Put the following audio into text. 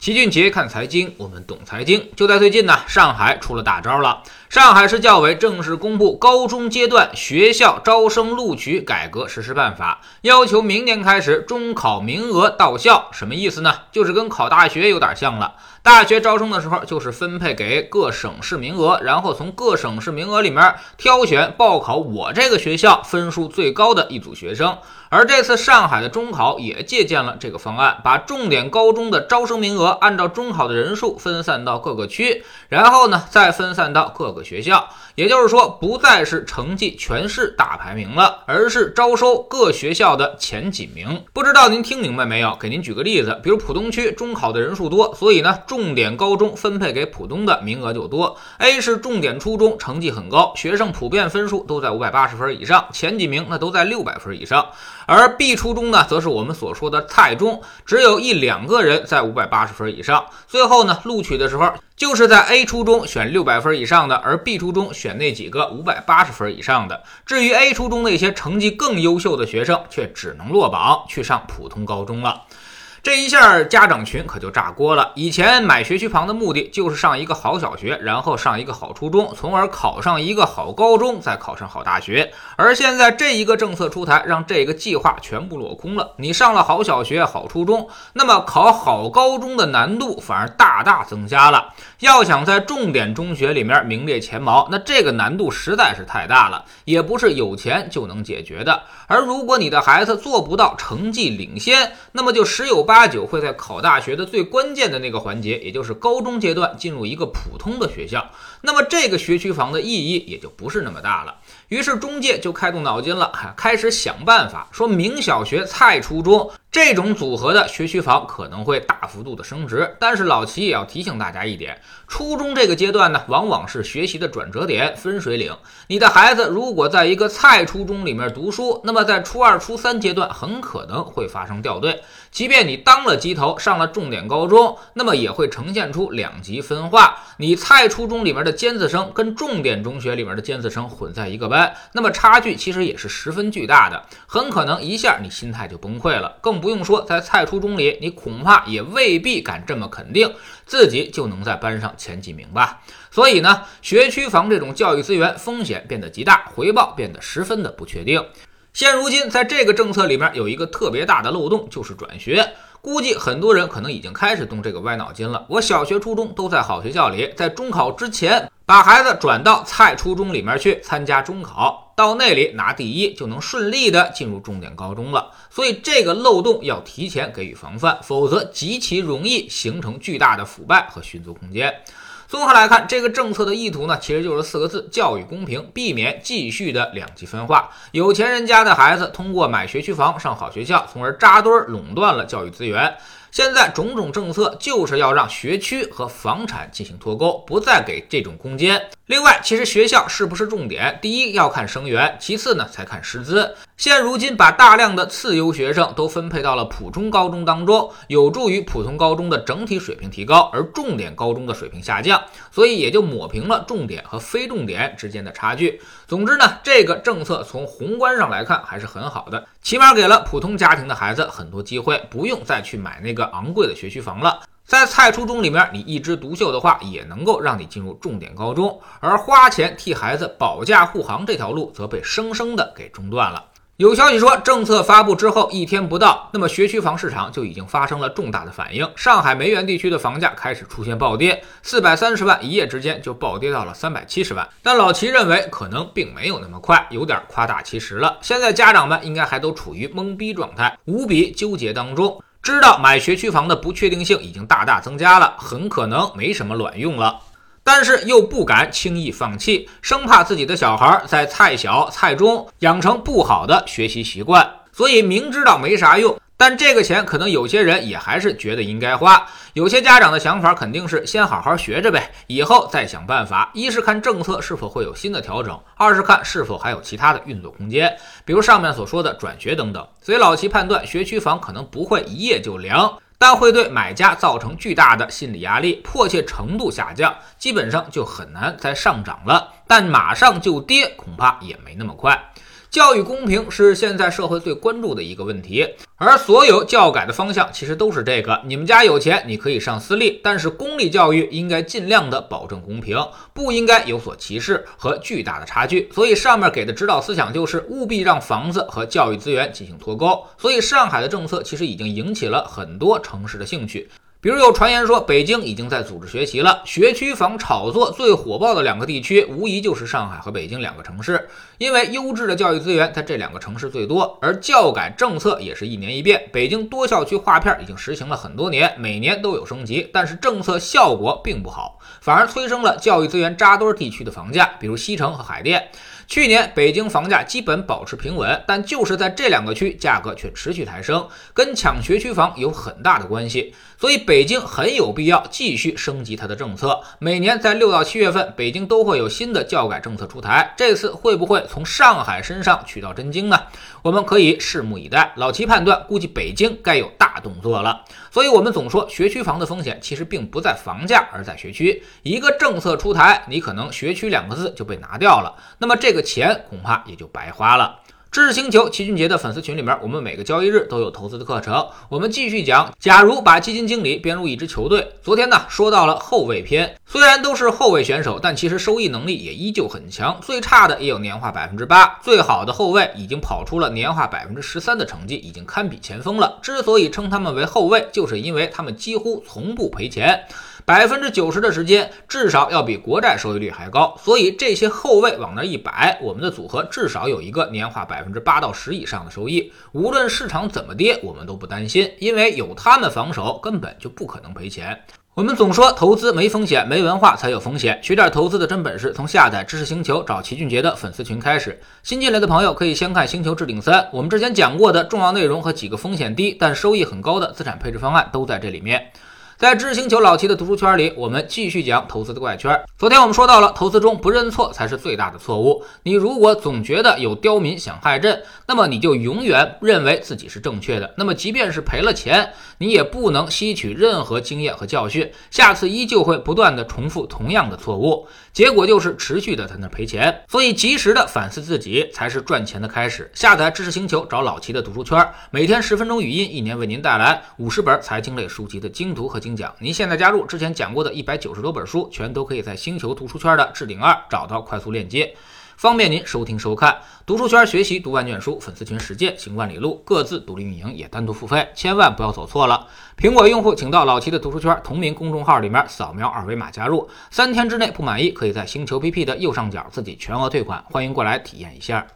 齐俊杰看财经，我们懂财经。就在最近呢，上海出了大招了。上海市教委正式公布高中阶段学校招生录取改革实施办法，要求明年开始中考名额到校。什么意思呢？就是跟考大学有点像了。大学招生的时候，就是分配给各省市名额，然后从各省市名额里面挑选报考我这个学校分数最高的一组学生。而这次上海的中考也借鉴了这个方案，把重点高中的招生名额按照中考的人数分散到各个区，然后呢再分散到各个学校。也就是说，不再是成绩全市大排名了，而是招收各学校的前几名。不知道您听明白没有？给您举个例子，比如浦东区中考的人数多，所以呢，重点高中分配给浦东的名额就多。A 是重点初中，成绩很高，学生普遍分数都在五百八十分以上，前几名那都在六百分以上。而 B 初中呢，则是我们所说的菜中，只有一两个人在五百八十分以上。最后呢，录取的时候。就是在 A 初中选六百分以上的，而 B 初中选那几个五百八十分以上的。至于 A 初中那些成绩更优秀的学生，却只能落榜去上普通高中了。这一下家长群可就炸锅了。以前买学区房的目的就是上一个好小学，然后上一个好初中，从而考上一个好高中，再考上好大学。而现在这一个政策出台，让这个计划全部落空了。你上了好小学、好初中，那么考好高中的难度反而大大增加了。要想在重点中学里面名列前茅，那这个难度实在是太大了，也不是有钱就能解决的。而如果你的孩子做不到成绩领先，那么就十有八九会在考大学的最关键的那个环节，也就是高中阶段进入一个普通的学校，那么这个学区房的意义也就不是那么大了。于是中介就开动脑筋了，开始想办法，说明小学、菜初中。这种组合的学区房可能会大幅度的升值，但是老齐也要提醒大家一点：初中这个阶段呢，往往是学习的转折点、分水岭。你的孩子如果在一个菜初中里面读书，那么在初二、初三阶段很可能会发生掉队。即便你当了鸡头，上了重点高中，那么也会呈现出两极分化。你菜初中里面的尖子生跟重点中学里面的尖子生混在一个班，那么差距其实也是十分巨大的，很可能一下你心态就崩溃了，更。不用说，在菜初中里，你恐怕也未必敢这么肯定自己就能在班上前几名吧。所以呢，学区房这种教育资源风险变得极大，回报变得十分的不确定。现如今，在这个政策里面有一个特别大的漏洞，就是转学。估计很多人可能已经开始动这个歪脑筋了。我小学、初中都在好学校里，在中考之前把孩子转到菜初中里面去参加中考，到那里拿第一就能顺利的进入重点高中了。所以这个漏洞要提前给予防范，否则极其容易形成巨大的腐败和寻租空间。综合来看，这个政策的意图呢，其实就是四个字：教育公平，避免继续的两极分化。有钱人家的孩子通过买学区房上好学校，从而扎堆垄断了教育资源。现在种种政策就是要让学区和房产进行脱钩，不再给这种空间。另外，其实学校是不是重点，第一要看生源，其次呢才看师资。现如今把大量的次优学生都分配到了普通高中当中，有助于普通高中的整体水平提高，而重点高中的水平下降，所以也就抹平了重点和非重点之间的差距。总之呢，这个政策从宏观上来看还是很好的，起码给了普通家庭的孩子很多机会，不用再去买那个个昂贵的学区房了。在菜初中里面，你一枝独秀的话，也能够让你进入重点高中，而花钱替孩子保驾护航这条路则被生生的给中断了。有消息说，政策发布之后一天不到，那么学区房市场就已经发生了重大的反应。上海梅园地区的房价开始出现暴跌，四百三十万一夜之间就暴跌到了三百七十万。但老齐认为，可能并没有那么快，有点夸大其词了。现在家长们应该还都处于懵逼状态，无比纠结当中。知道买学区房的不确定性已经大大增加了，很可能没什么卵用了，但是又不敢轻易放弃，生怕自己的小孩在菜小菜中养成不好的学习习惯，所以明知道没啥用。但这个钱可能有些人也还是觉得应该花，有些家长的想法肯定是先好好学着呗，以后再想办法。一是看政策是否会有新的调整，二是看是否还有其他的运作空间，比如上面所说的转学等等。所以老齐判断，学区房可能不会一夜就凉，但会对买家造成巨大的心理压力，迫切程度下降，基本上就很难再上涨了。但马上就跌，恐怕也没那么快。教育公平是现在社会最关注的一个问题，而所有教改的方向其实都是这个：你们家有钱，你可以上私立，但是公立教育应该尽量的保证公平，不应该有所歧视和巨大的差距。所以上面给的指导思想就是务必让房子和教育资源进行脱钩。所以上海的政策其实已经引起了很多城市的兴趣。比如有传言说，北京已经在组织学习了。学区房炒作最火爆的两个地区，无疑就是上海和北京两个城市。因为优质的教育资源在这两个城市最多，而教改政策也是一年一变。北京多校区划片已经实行了很多年，每年都有升级，但是政策效果并不好，反而催生了教育资源扎堆地区的房价，比如西城和海淀。去年北京房价基本保持平稳，但就是在这两个区，价格却持续抬升，跟抢学区房有很大的关系。所以北京很有必要继续升级它的政策。每年在六到七月份，北京都会有新的教改政策出台。这次会不会从上海身上取到真经呢？我们可以拭目以待。老齐判断，估计北京该有大动作了。所以，我们总说学区房的风险其实并不在房价，而在学区。一个政策出台，你可能“学区”两个字就被拿掉了，那么这个钱恐怕也就白花了。知识星球齐俊杰的粉丝群里面，我们每个交易日都有投资的课程。我们继续讲，假如把基金经理编入一支球队。昨天呢，说到了后卫篇，虽然都是后卫选手，但其实收益能力也依旧很强。最差的也有年化百分之八，最好的后卫已经跑出了年化百分之十三的成绩，已经堪比前锋了。之所以称他们为后卫，就是因为他们几乎从不赔钱。百分之九十的时间，至少要比国债收益率还高，所以这些后卫往那一摆，我们的组合至少有一个年化百百分之八到十以上的收益。无论市场怎么跌，我们都不担心，因为有他们防守，根本就不可能赔钱。我们总说投资没风险，没文化才有风险。学点投资的真本事，从下载知识星球找齐俊杰的粉丝群开始。新进来的朋友可以先看《星球置顶三》，我们之前讲过的重要内容和几个风险低但收益很高的资产配置方案都在这里面。在知识星球老齐的读书圈里，我们继续讲投资的怪圈。昨天我们说到了，投资中不认错才是最大的错误。你如果总觉得有刁民想害朕，那么你就永远认为自己是正确的。那么即便是赔了钱，你也不能吸取任何经验和教训，下次依旧会不断的重复同样的错误，结果就是持续的在那赔钱。所以及时的反思自己才是赚钱的开始。下载知识星球，找老齐的读书圈，每天十分钟语音，一年为您带来五十本财经类书籍的精读和精。讲，您现在加入之前讲过的一百九十多本书，全都可以在星球读书圈的置顶二找到快速链接，方便您收听收看。读书圈学习读万卷书，粉丝群实践行万里路，各自独立运营也单独付费，千万不要走错了。苹果用户请到老齐的读书圈同名公众号里面扫描二维码加入，三天之内不满意可以在星球 PP 的右上角自己全额退款，欢迎过来体验一下。